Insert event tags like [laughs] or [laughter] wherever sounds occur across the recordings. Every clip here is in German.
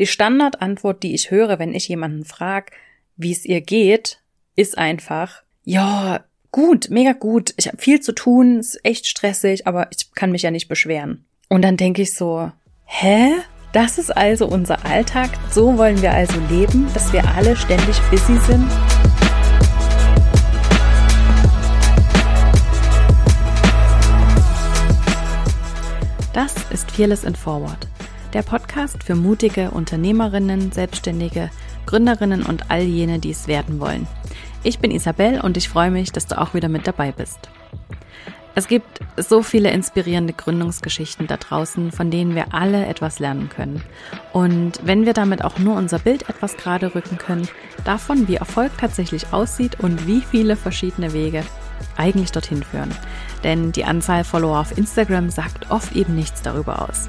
Die Standardantwort, die ich höre, wenn ich jemanden frage, wie es ihr geht, ist einfach, ja, gut, mega gut. Ich habe viel zu tun, ist echt stressig, aber ich kann mich ja nicht beschweren. Und dann denke ich so, hä? Das ist also unser Alltag. So wollen wir also leben, dass wir alle ständig busy sind. Das ist Fearless in Forward, der Podcast für mutige Unternehmerinnen, Selbstständige, Gründerinnen und all jene, die es werden wollen. Ich bin Isabel und ich freue mich, dass du auch wieder mit dabei bist. Es gibt so viele inspirierende Gründungsgeschichten da draußen, von denen wir alle etwas lernen können. Und wenn wir damit auch nur unser Bild etwas gerade rücken können, davon, wie Erfolg tatsächlich aussieht und wie viele verschiedene Wege eigentlich dorthin führen. Denn die Anzahl Follower auf Instagram sagt oft eben nichts darüber aus.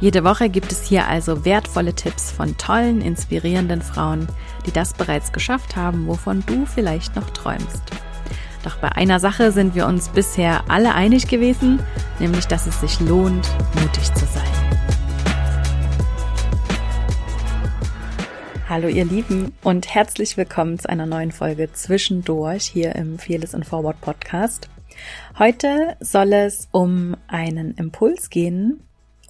Jede Woche gibt es hier also wertvolle Tipps von tollen, inspirierenden Frauen, die das bereits geschafft haben, wovon du vielleicht noch träumst. Doch bei einer Sache sind wir uns bisher alle einig gewesen, nämlich dass es sich lohnt, mutig zu sein. Hallo ihr Lieben und herzlich willkommen zu einer neuen Folge Zwischendurch hier im Fearless and Forward Podcast. Heute soll es um einen Impuls gehen,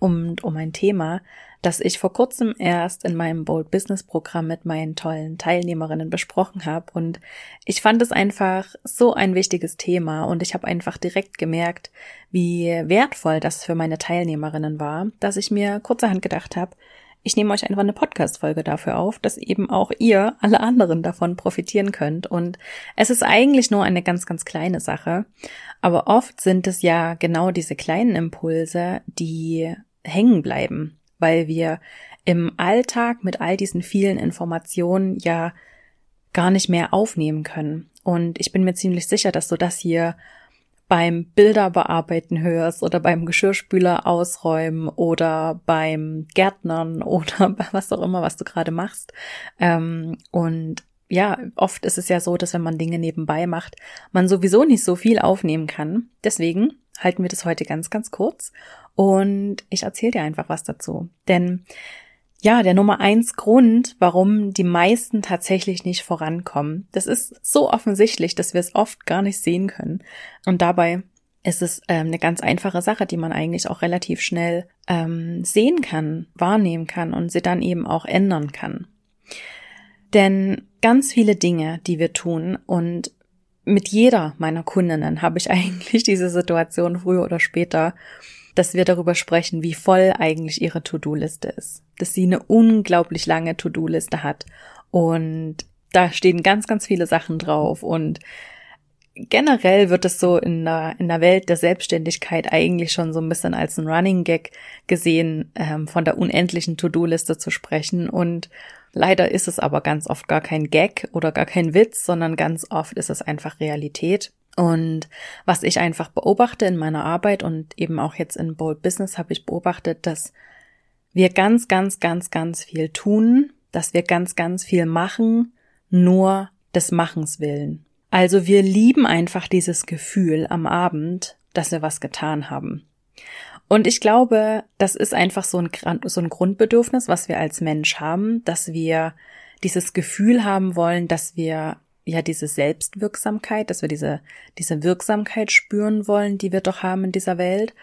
um, um ein Thema, das ich vor kurzem erst in meinem Bold Business Programm mit meinen tollen Teilnehmerinnen besprochen habe. Und ich fand es einfach so ein wichtiges Thema und ich habe einfach direkt gemerkt, wie wertvoll das für meine Teilnehmerinnen war, dass ich mir kurzerhand gedacht habe, ich nehme euch einfach eine Podcast-Folge dafür auf, dass eben auch ihr, alle anderen davon profitieren könnt. Und es ist eigentlich nur eine ganz, ganz kleine Sache. Aber oft sind es ja genau diese kleinen Impulse, die hängen bleiben, weil wir im Alltag mit all diesen vielen Informationen ja gar nicht mehr aufnehmen können. Und ich bin mir ziemlich sicher, dass du das hier beim Bilder bearbeiten hörst oder beim Geschirrspüler ausräumen oder beim Gärtnern [laughs] oder was auch immer, was du gerade machst. Ähm, und ja, oft ist es ja so, dass wenn man Dinge nebenbei macht, man sowieso nicht so viel aufnehmen kann. Deswegen halten wir das heute ganz, ganz kurz und ich erzähle dir einfach was dazu. Denn ja, der Nummer eins Grund, warum die meisten tatsächlich nicht vorankommen, das ist so offensichtlich, dass wir es oft gar nicht sehen können. Und dabei ist es ähm, eine ganz einfache Sache, die man eigentlich auch relativ schnell ähm, sehen kann, wahrnehmen kann und sie dann eben auch ändern kann. Denn ganz viele Dinge, die wir tun und mit jeder meiner Kundinnen habe ich [laughs] eigentlich diese Situation früher oder später, dass wir darüber sprechen, wie voll eigentlich ihre To-Do-Liste ist. Dass sie eine unglaublich lange To-Do-Liste hat und da stehen ganz, ganz viele Sachen drauf und generell wird es so in der, in der Welt der Selbstständigkeit eigentlich schon so ein bisschen als ein Running Gag gesehen, ähm, von der unendlichen To-Do-Liste zu sprechen. Und leider ist es aber ganz oft gar kein Gag oder gar kein Witz, sondern ganz oft ist es einfach Realität. Und was ich einfach beobachte in meiner Arbeit und eben auch jetzt in Bold Business habe ich beobachtet, dass wir ganz, ganz, ganz, ganz viel tun, dass wir ganz, ganz viel machen, nur des Machens willen. Also wir lieben einfach dieses Gefühl am Abend, dass wir was getan haben. Und ich glaube, das ist einfach so ein, so ein Grundbedürfnis, was wir als Mensch haben, dass wir dieses Gefühl haben wollen, dass wir ja diese Selbstwirksamkeit, dass wir diese, diese Wirksamkeit spüren wollen, die wir doch haben in dieser Welt.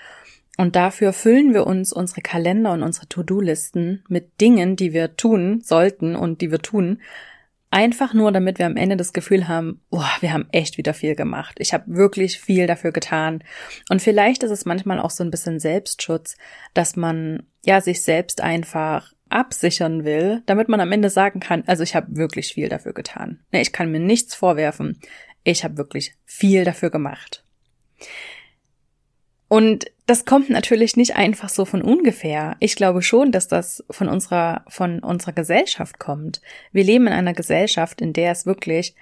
Und dafür füllen wir uns unsere Kalender und unsere To-Do-Listen mit Dingen, die wir tun sollten und die wir tun, Einfach nur, damit wir am Ende das Gefühl haben, boah, wir haben echt wieder viel gemacht. Ich habe wirklich viel dafür getan. Und vielleicht ist es manchmal auch so ein bisschen Selbstschutz, dass man ja sich selbst einfach absichern will, damit man am Ende sagen kann, also ich habe wirklich viel dafür getan. Ne, ich kann mir nichts vorwerfen. Ich habe wirklich viel dafür gemacht. Und das kommt natürlich nicht einfach so von ungefähr. Ich glaube schon, dass das von unserer, von unserer Gesellschaft kommt. Wir leben in einer Gesellschaft, in der es wirklich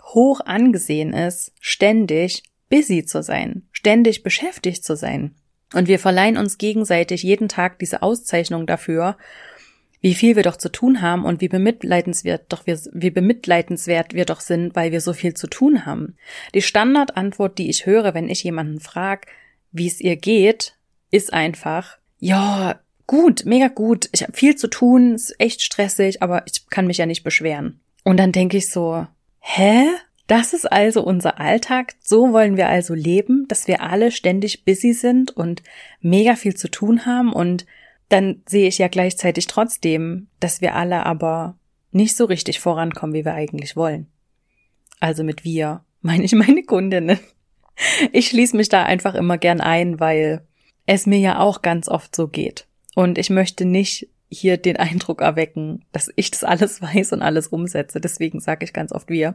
hoch angesehen ist, ständig busy zu sein, ständig beschäftigt zu sein. Und wir verleihen uns gegenseitig jeden Tag diese Auszeichnung dafür, wie viel wir doch zu tun haben und wie bemitleidenswert doch wir, wie bemitleidenswert wir doch sind, weil wir so viel zu tun haben. Die Standardantwort, die ich höre, wenn ich jemanden frage, wie es ihr geht, ist einfach, ja, gut, mega gut, ich habe viel zu tun, ist echt stressig, aber ich kann mich ja nicht beschweren. Und dann denke ich so, hä? Das ist also unser Alltag. So wollen wir also leben, dass wir alle ständig busy sind und mega viel zu tun haben. Und dann sehe ich ja gleichzeitig trotzdem, dass wir alle aber nicht so richtig vorankommen, wie wir eigentlich wollen. Also mit wir [laughs] meine ich meine Kundinnen. [laughs] Ich schließe mich da einfach immer gern ein, weil es mir ja auch ganz oft so geht. Und ich möchte nicht hier den Eindruck erwecken, dass ich das alles [laughs] weiß und alles umsetze. Deswegen sage ich ganz oft wir.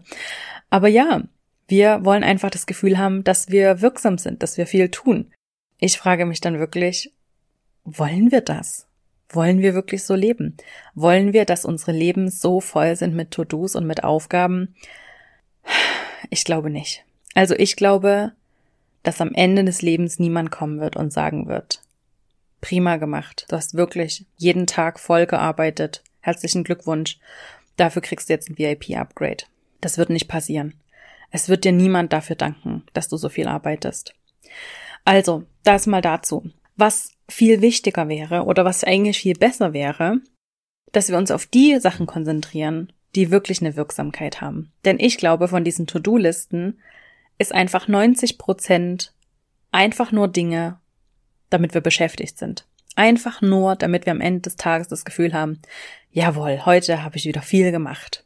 Aber ja, wir wollen einfach das Gefühl haben, dass wir wirksam sind, dass wir viel tun. Ich frage mich dann wirklich, wollen wir das? Wollen wir wirklich so leben? Wollen wir, dass unsere Leben so voll sind mit To-Dos und mit Aufgaben? Ich glaube nicht. Also ich glaube, dass am Ende des Lebens niemand kommen wird und sagen wird, prima gemacht. Du hast wirklich jeden Tag voll gearbeitet. Herzlichen Glückwunsch. Dafür kriegst du jetzt ein VIP-Upgrade. Das wird nicht passieren. Es wird dir niemand dafür danken, dass du so viel arbeitest. Also, das mal dazu. Was viel wichtiger wäre oder was eigentlich viel besser wäre, dass wir uns auf die Sachen konzentrieren, die wirklich eine Wirksamkeit haben. Denn ich glaube, von diesen To-Do-Listen ist einfach 90 Prozent einfach nur Dinge, damit wir beschäftigt sind. Einfach nur, damit wir am Ende des Tages das Gefühl haben, jawohl, heute habe ich wieder viel gemacht.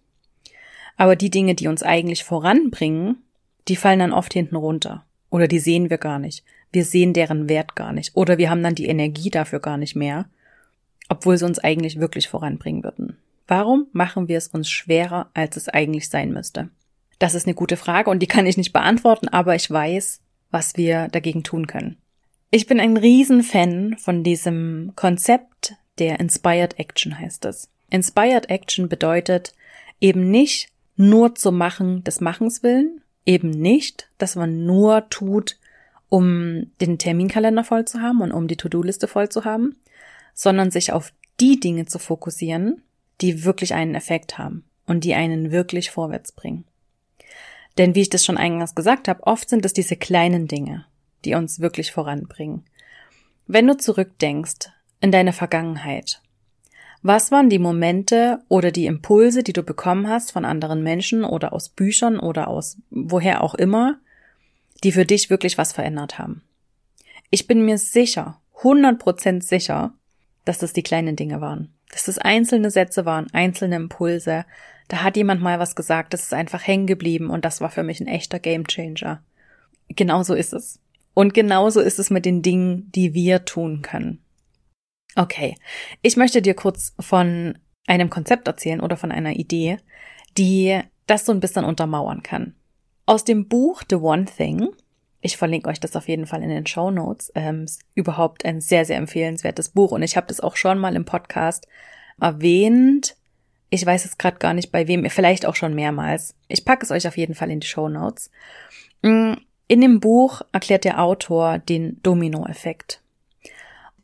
Aber die Dinge, die uns eigentlich voranbringen, die fallen dann oft hinten runter. Oder die sehen wir gar nicht. Wir sehen deren Wert gar nicht. Oder wir haben dann die Energie dafür gar nicht mehr, obwohl sie uns eigentlich wirklich voranbringen würden. Warum machen wir es uns schwerer, als es eigentlich sein müsste? Das ist eine gute Frage und die kann ich nicht beantworten, aber ich weiß, was wir dagegen tun können. Ich bin ein Riesenfan von diesem Konzept der Inspired Action heißt es. Inspired Action bedeutet eben nicht nur zu machen des Machens willen, eben nicht, dass man nur tut, um den Terminkalender voll zu haben und um die To-Do-Liste voll zu haben, sondern sich auf die Dinge zu fokussieren, die wirklich einen Effekt haben und die einen wirklich vorwärts bringen. Denn wie ich das schon eingangs gesagt habe, oft sind es diese kleinen Dinge, die uns wirklich voranbringen. Wenn du zurückdenkst in deine Vergangenheit, was waren die Momente oder die Impulse, die du bekommen hast von anderen Menschen oder aus Büchern oder aus woher auch immer, die für dich wirklich was verändert haben? Ich bin mir sicher, 100% sicher, dass das die kleinen Dinge waren. Dass das einzelne Sätze waren, einzelne Impulse. Da hat jemand mal was gesagt, das ist einfach hängen geblieben und das war für mich ein echter Gamechanger. Genauso ist es. Und genauso ist es mit den Dingen, die wir tun können. Okay, ich möchte dir kurz von einem Konzept erzählen oder von einer Idee, die das so ein bisschen untermauern kann. Aus dem Buch The One Thing, ich verlinke euch das auf jeden Fall in den Show Notes, ähm, ist überhaupt ein sehr, sehr empfehlenswertes Buch und ich habe das auch schon mal im Podcast erwähnt. Ich weiß es gerade gar nicht bei wem, vielleicht auch schon mehrmals. Ich packe es euch auf jeden Fall in die Show Notes. Mm, in dem Buch erklärt der Autor den Domino-Effekt.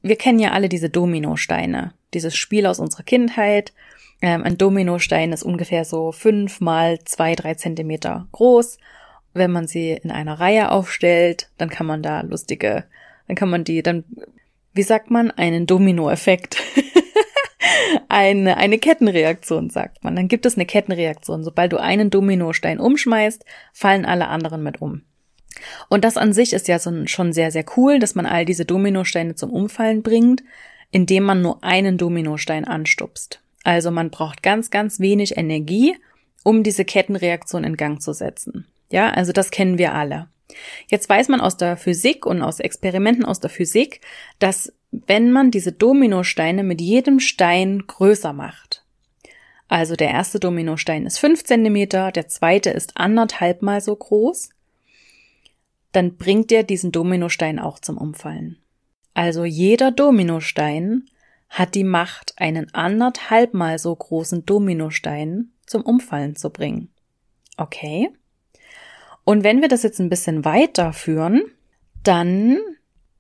Wir kennen ja alle diese Dominosteine, dieses Spiel aus unserer Kindheit. Ähm, ein Dominostein ist ungefähr so fünf mal zwei, drei Zentimeter groß. Wenn man sie in einer Reihe aufstellt, dann kann man da lustige, dann kann man die, dann, wie sagt man, einen Domino-Effekt. [laughs] eine, eine Kettenreaktion, sagt man. Dann gibt es eine Kettenreaktion. Sobald du einen Dominostein umschmeißt, fallen alle anderen mit um. Und das an sich ist ja so, schon sehr, sehr cool, dass man all diese Dominosteine zum Umfallen bringt, indem man nur einen Dominostein anstupst. Also man braucht ganz, ganz wenig Energie, um diese Kettenreaktion in Gang zu setzen. Ja, also das kennen wir alle. Jetzt weiß man aus der Physik und aus Experimenten aus der Physik, dass wenn man diese Dominosteine mit jedem Stein größer macht, also der erste Dominostein ist fünf Zentimeter, der zweite ist anderthalb mal so groß, dann bringt dir diesen Dominostein auch zum Umfallen. Also jeder Dominostein hat die Macht, einen anderthalbmal so großen Dominostein zum Umfallen zu bringen. Okay? Und wenn wir das jetzt ein bisschen weiterführen, dann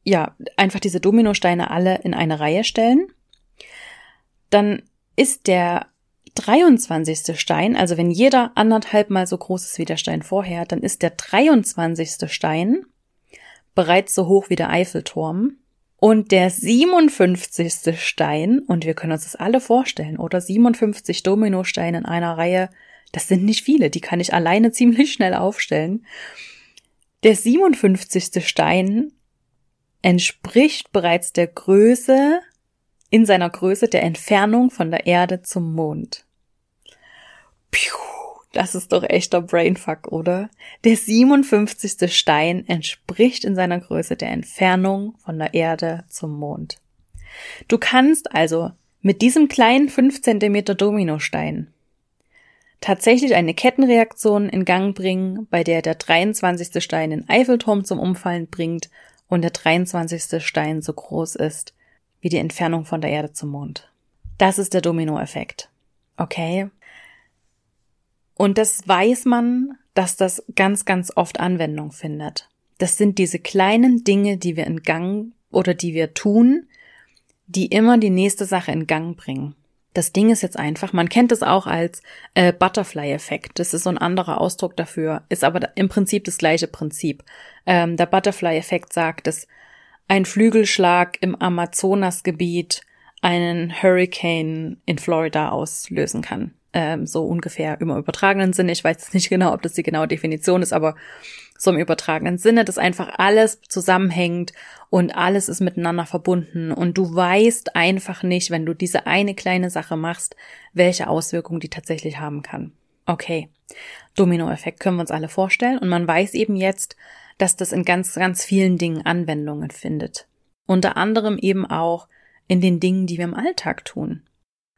ja, einfach diese Dominosteine alle in eine Reihe stellen, dann ist der 23. Stein, also wenn jeder anderthalb mal so groß ist wie der Stein vorher, dann ist der 23. Stein bereits so hoch wie der Eiffelturm. Und der 57. Stein, und wir können uns das alle vorstellen, oder 57 Dominosteine in einer Reihe, das sind nicht viele, die kann ich alleine [laughs] ziemlich schnell aufstellen. Der 57. Stein entspricht bereits der Größe, in seiner Größe der Entfernung von der Erde zum Mond. Piu, das ist doch echter Brainfuck, oder? Der 57. Stein entspricht in seiner Größe der Entfernung von der Erde zum Mond. Du kannst also mit diesem kleinen 5 cm Dominostein tatsächlich eine Kettenreaktion in Gang bringen, bei der der 23. Stein den Eiffelturm zum Umfallen bringt und der 23. Stein so groß ist wie die Entfernung von der Erde zum Mond. Das ist der Dominoeffekt. Okay? Und das weiß man, dass das ganz, ganz oft Anwendung findet. Das sind diese kleinen Dinge, die wir in Gang oder die wir tun, die immer die nächste Sache in Gang bringen. Das Ding ist jetzt einfach, man kennt es auch als äh, Butterfly-Effekt. Das ist so ein anderer Ausdruck dafür, ist aber im Prinzip das gleiche Prinzip. Ähm, der Butterfly-Effekt sagt, dass ein Flügelschlag im Amazonasgebiet einen Hurricane in Florida auslösen kann. Ähm, so ungefähr im übertragenen Sinne. Ich weiß nicht genau, ob das die genaue Definition ist, aber so im übertragenen Sinne, dass einfach alles zusammenhängt und alles ist miteinander verbunden und du weißt einfach nicht, wenn du diese eine kleine Sache machst, welche Auswirkungen die tatsächlich haben kann. Okay. Dominoeffekt können wir uns alle vorstellen und man weiß eben jetzt, dass das in ganz, ganz vielen Dingen Anwendungen findet. Unter anderem eben auch in den Dingen, die wir im Alltag tun.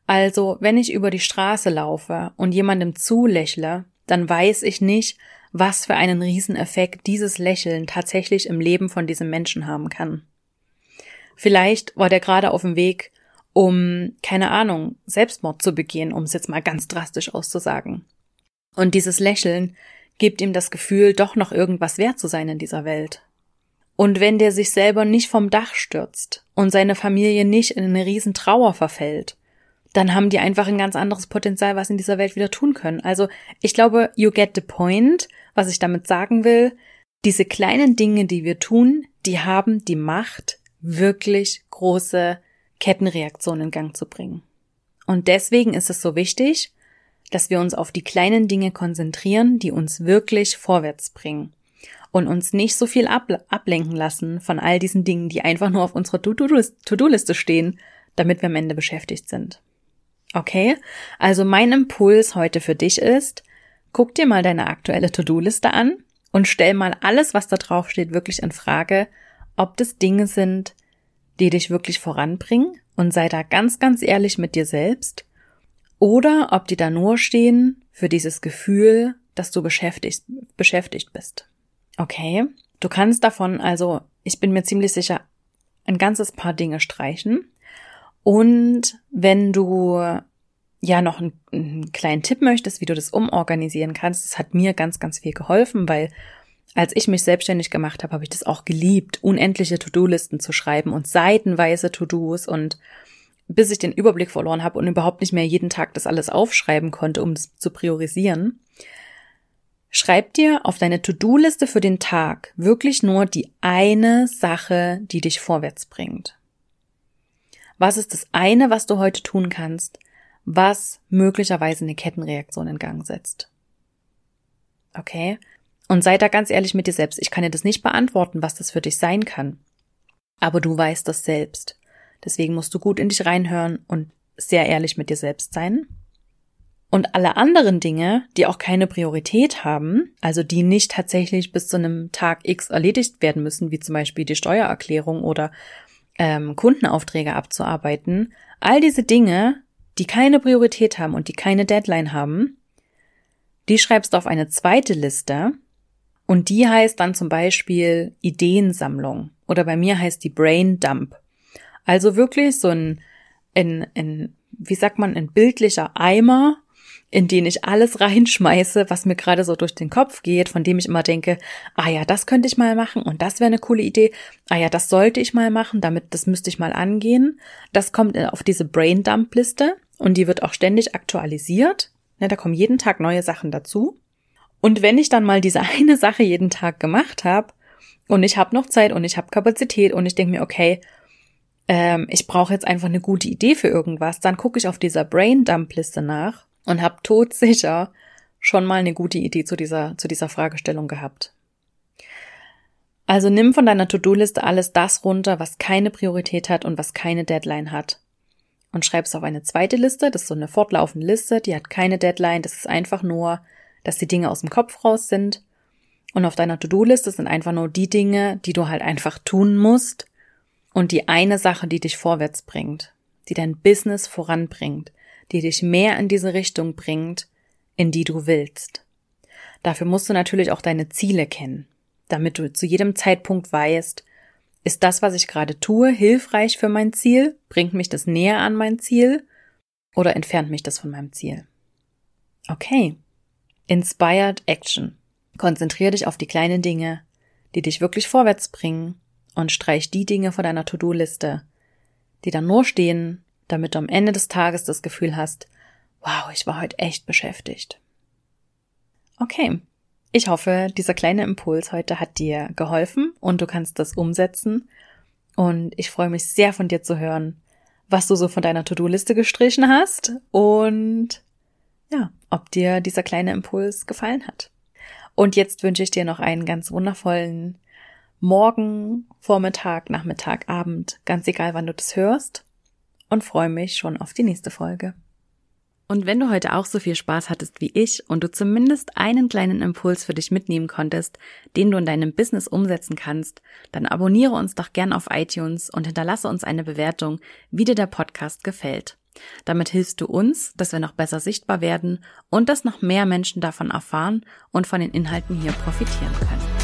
Also, wenn ich über die Straße laufe und jemandem zulächle, dann weiß ich nicht, was für einen Rieseneffekt dieses Lächeln tatsächlich im Leben von diesem Menschen haben kann. Vielleicht war der gerade auf dem Weg, um, keine Ahnung, Selbstmord zu begehen, um es jetzt mal ganz drastisch auszusagen. Und dieses Lächeln gibt ihm das Gefühl, doch noch irgendwas wert zu sein in dieser Welt. Und wenn der sich selber nicht vom Dach stürzt und seine Familie nicht in eine riesen Trauer verfällt, dann haben die einfach ein ganz anderes Potenzial, was in dieser Welt wieder tun können. Also ich glaube, you get the point, was ich damit sagen will. Diese kleinen Dinge, die wir tun, die haben die Macht, wirklich große Kettenreaktionen in Gang zu bringen. Und deswegen ist es so wichtig, dass wir uns auf die kleinen Dinge konzentrieren, die uns wirklich vorwärts bringen und uns nicht so viel ablenken lassen von all diesen Dingen, die einfach nur auf unserer To-Do-Liste stehen, damit wir am Ende beschäftigt sind. Okay? Also mein Impuls heute für dich ist, guck dir mal deine aktuelle To-Do-Liste an und stell mal alles, was da drauf steht, wirklich in Frage, ob das Dinge sind, die dich wirklich voranbringen und sei da ganz, ganz ehrlich mit dir selbst oder ob die da nur stehen für dieses Gefühl, dass du beschäftigt, beschäftigt bist. Okay? Du kannst davon also, ich bin mir ziemlich sicher, ein ganzes paar Dinge streichen. Und wenn du ja noch einen, einen kleinen Tipp möchtest, wie du das umorganisieren kannst, das hat mir ganz, ganz viel geholfen, weil als ich mich selbstständig gemacht habe, habe ich das auch geliebt, unendliche To-Do-Listen zu schreiben und seitenweise To-Dos und bis ich den Überblick verloren habe und überhaupt nicht mehr jeden Tag das alles aufschreiben konnte, um das zu priorisieren. Schreib dir auf deine To-Do-Liste für den Tag wirklich nur die eine Sache, die dich vorwärts bringt. Was ist das eine, was du heute tun kannst, was möglicherweise eine Kettenreaktion in Gang setzt? Okay? Und sei da ganz ehrlich mit dir selbst. Ich kann dir das nicht beantworten, was das für dich sein kann. Aber du weißt das selbst. Deswegen musst du gut in dich reinhören und sehr ehrlich mit dir selbst sein. Und alle anderen Dinge, die auch keine Priorität haben, also die nicht tatsächlich bis zu einem Tag X erledigt werden müssen, wie zum Beispiel die Steuererklärung oder ähm, Kundenaufträge abzuarbeiten, all diese Dinge, die keine Priorität haben und die keine Deadline haben, die schreibst du auf eine zweite Liste Und die heißt dann zum Beispiel Ideensammlung oder bei mir heißt die Brain Dump. Also wirklich so ein, ein, ein wie sagt man, ein bildlicher Eimer, in den ich alles reinschmeiße, was mir gerade so durch den Kopf geht, von dem ich immer denke, ah ja, das könnte ich mal machen und das wäre eine coole Idee. Ah ja, das sollte ich mal machen, damit das müsste ich mal angehen. Das kommt auf diese Brain Dump Liste und die wird auch ständig aktualisiert. Ja, da kommen jeden Tag neue Sachen dazu. Und wenn ich dann mal diese [laughs] eine Sache jeden Tag gemacht habe und ich habe noch Zeit und ich habe Kapazität und ich denke mir, okay, ähm, ich brauche jetzt einfach eine gute Idee für irgendwas, dann gucke ich auf dieser Brain Dump Liste nach und habe todsicher schon mal eine gute Idee zu dieser, zu dieser Fragestellung gehabt. Also nimm von deiner To-Do-Liste alles das runter, was keine Priorität hat und was keine Deadline hat. Und schreib es auf eine zweite Liste, das ist so eine fortlaufende Liste, die hat keine Deadline, das ist einfach nur, dass die Dinge aus dem Kopf raus sind. Und auf deiner To-Do-Liste sind einfach nur die Dinge, die du halt einfach tun musst und die eine Sache, die dich vorwärts bringt, die dein Business voranbringt, die dich mehr in diese Richtung bringt, in die du willst. Dafür musst du natürlich auch deine Ziele kennen, damit du zu jedem Zeitpunkt weißt, ist das, was ich gerade tue, hilfreich für mein Ziel? Bringt mich das näher an mein Ziel? Oder entfernt mich das von meinem Ziel? Okay. Inspired Action. Konzentriere dich auf die kleinen Dinge, die dich wirklich vorwärts bringen und streich die Dinge vor deiner To-Do-Liste, die dann nur stehen, damit du am Ende des Tages das Gefühl hast, wow, ich war heute echt beschäftigt. Okay. Ich hoffe, dieser kleine Impuls heute hat dir geholfen und du kannst das umsetzen. Und ich freue mich sehr von dir zu hören, was du so von deiner To-Do-Liste gestrichen hast und ja, ob dir dieser kleine Impuls gefallen hat. Und jetzt wünsche ich dir noch einen ganz wundervollen Morgen, Vormittag, Nachmittag, Abend, ganz egal wann du das hörst und freue mich schon auf die nächste Folge. Und wenn du heute auch so viel Spaß hattest wie ich und du zumindest einen kleinen Impuls für dich mitnehmen konntest, den du in deinem Business umsetzen kannst, dann abonniere uns doch gern auf iTunes und hinterlasse uns eine Bewertung, wie dir der Podcast gefällt. Damit hilfst du uns, dass wir noch besser sichtbar werden und dass noch mehr Menschen davon erfahren und von den Inhalten hier profitieren können.